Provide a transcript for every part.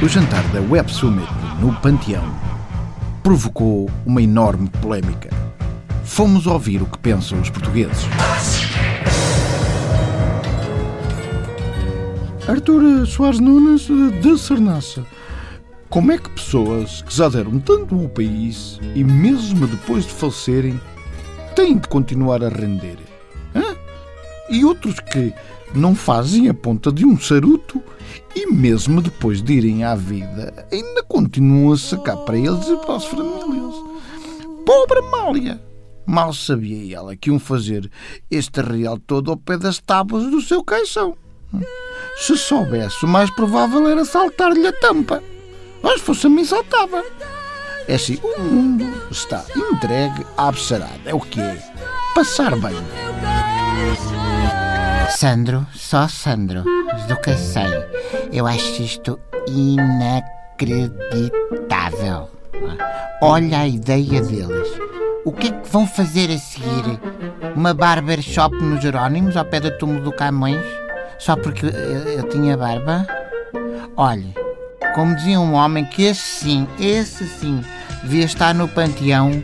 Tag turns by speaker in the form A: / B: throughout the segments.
A: O jantar da Web Summit no Panteão provocou uma enorme polémica. Fomos ouvir o que pensam os portugueses.
B: Artur Soares Nunes, de Sernaça. Como é que pessoas que já deram tanto ao país e mesmo depois de falecerem têm de continuar a render? E outros que não fazem a ponta de um saruto e mesmo depois de irem à vida ainda continuam a sacar para eles e para as famílias. Pobre Amália! Mal sabia ela que iam fazer este real todo ao pé das tábuas do seu caixão. Se soubesse, o mais provável era saltar-lhe a tampa. Mas fosse a mim, saltava. É assim, o mundo está entregue à absarada. É o que é? Passar bem.
C: Sandro, só Sandro, do que sei. Eu acho isto inacreditável. Olha a ideia deles. O que é que vão fazer a seguir? Uma barbershop nos Jerónimos, ao pé do túmulo do Camões? Só porque eu, eu tinha barba? Olha, como dizia um homem que esse sim, esse sim, devia estar no panteão,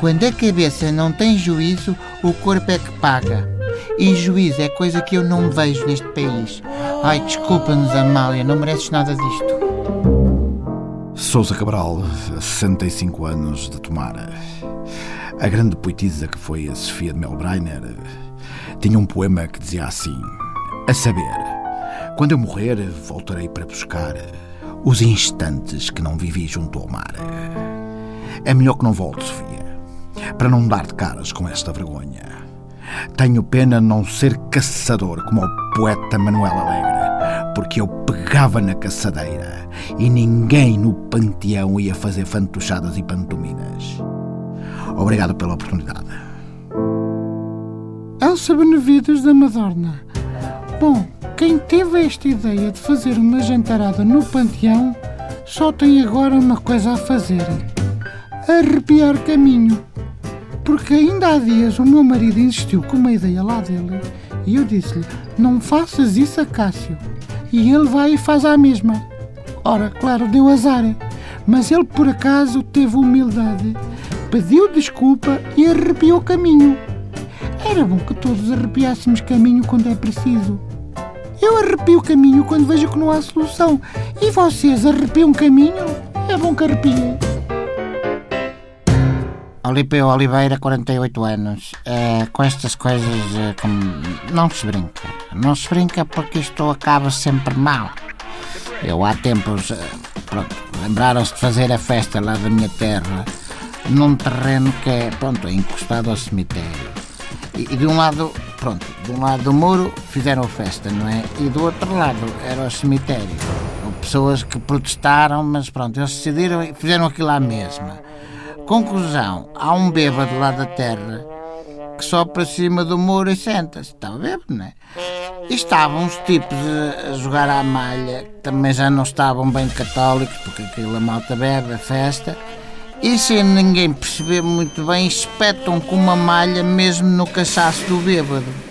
C: quando a cabeça não tem juízo, o corpo é que paga. E juízo é coisa que eu não vejo neste país. Ai, desculpa-nos, Amália, não mereces nada disto.
A: Sousa Cabral, 65 anos de Tomara. A grande poetisa que foi a Sofia de Melbreiner tinha um poema que dizia assim: A saber, quando eu morrer, voltarei para buscar os instantes que não vivi junto ao mar. É melhor que não volte, Sofia, para não dar de caras com esta vergonha. Tenho pena não ser caçador como o poeta Manuel Alegre, porque eu pegava na caçadeira e ninguém no panteão ia fazer fantochadas e pantominas. Obrigado pela oportunidade.
B: Elsa Benevides da Madorna. Bom, quem teve esta ideia de fazer uma jantarada no panteão só tem agora uma coisa a fazer: arrepiar caminho. Porque ainda há dias o meu marido insistiu com uma ideia lá dele e eu disse-lhe: Não faças isso a Cássio. E ele vai e faz a mesma. Ora, claro, deu azar. Mas ele por acaso teve humildade, pediu desculpa e arrepiou caminho. Era bom que todos arrepiássemos caminho quando é preciso. Eu arrepio caminho quando vejo que não há solução. E vocês arrepiam caminho? É bom que arrepiem.
C: Olímpio Oliveira, 48 anos. É, com estas coisas é, não se brinca. Não se brinca porque isto acaba sempre mal. Eu há tempos, é, pronto, lembraram-se de fazer a festa lá da minha terra num terreno que é, pronto, encostado ao cemitério. E, e de um lado, pronto, de um lado do muro fizeram festa, não é? E do outro lado era o cemitério. Pessoas que protestaram, mas pronto, eles decidiram e fizeram aquilo à mesma. Conclusão: há um bêbado lá da terra que só para cima do muro e senta-se. Estava bêbado, não é? E estavam uns tipos a, a jogar à malha, que também já não estavam bem católicos, porque aquela malta bebe, a festa. E sem ninguém perceber muito bem, espetam com uma malha mesmo no cachaço do bêbado.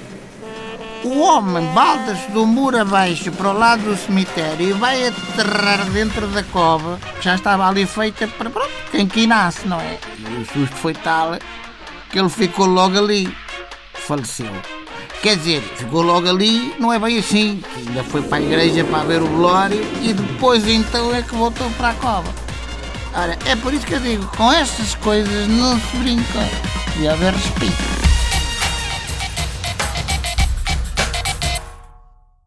C: O homem balda-se do muro abaixo para o lado do cemitério e vai aterrar dentro da cova, que já estava ali feita para pronto, quem que nasce, não é? E o susto foi tal que ele ficou logo ali. Faleceu. Quer dizer, ficou logo ali, não é bem assim. Ainda foi para a igreja para ver o velório e depois então é que voltou para a cova. Ora, é por isso que eu digo, com estas coisas não se brinca. E haver respeito.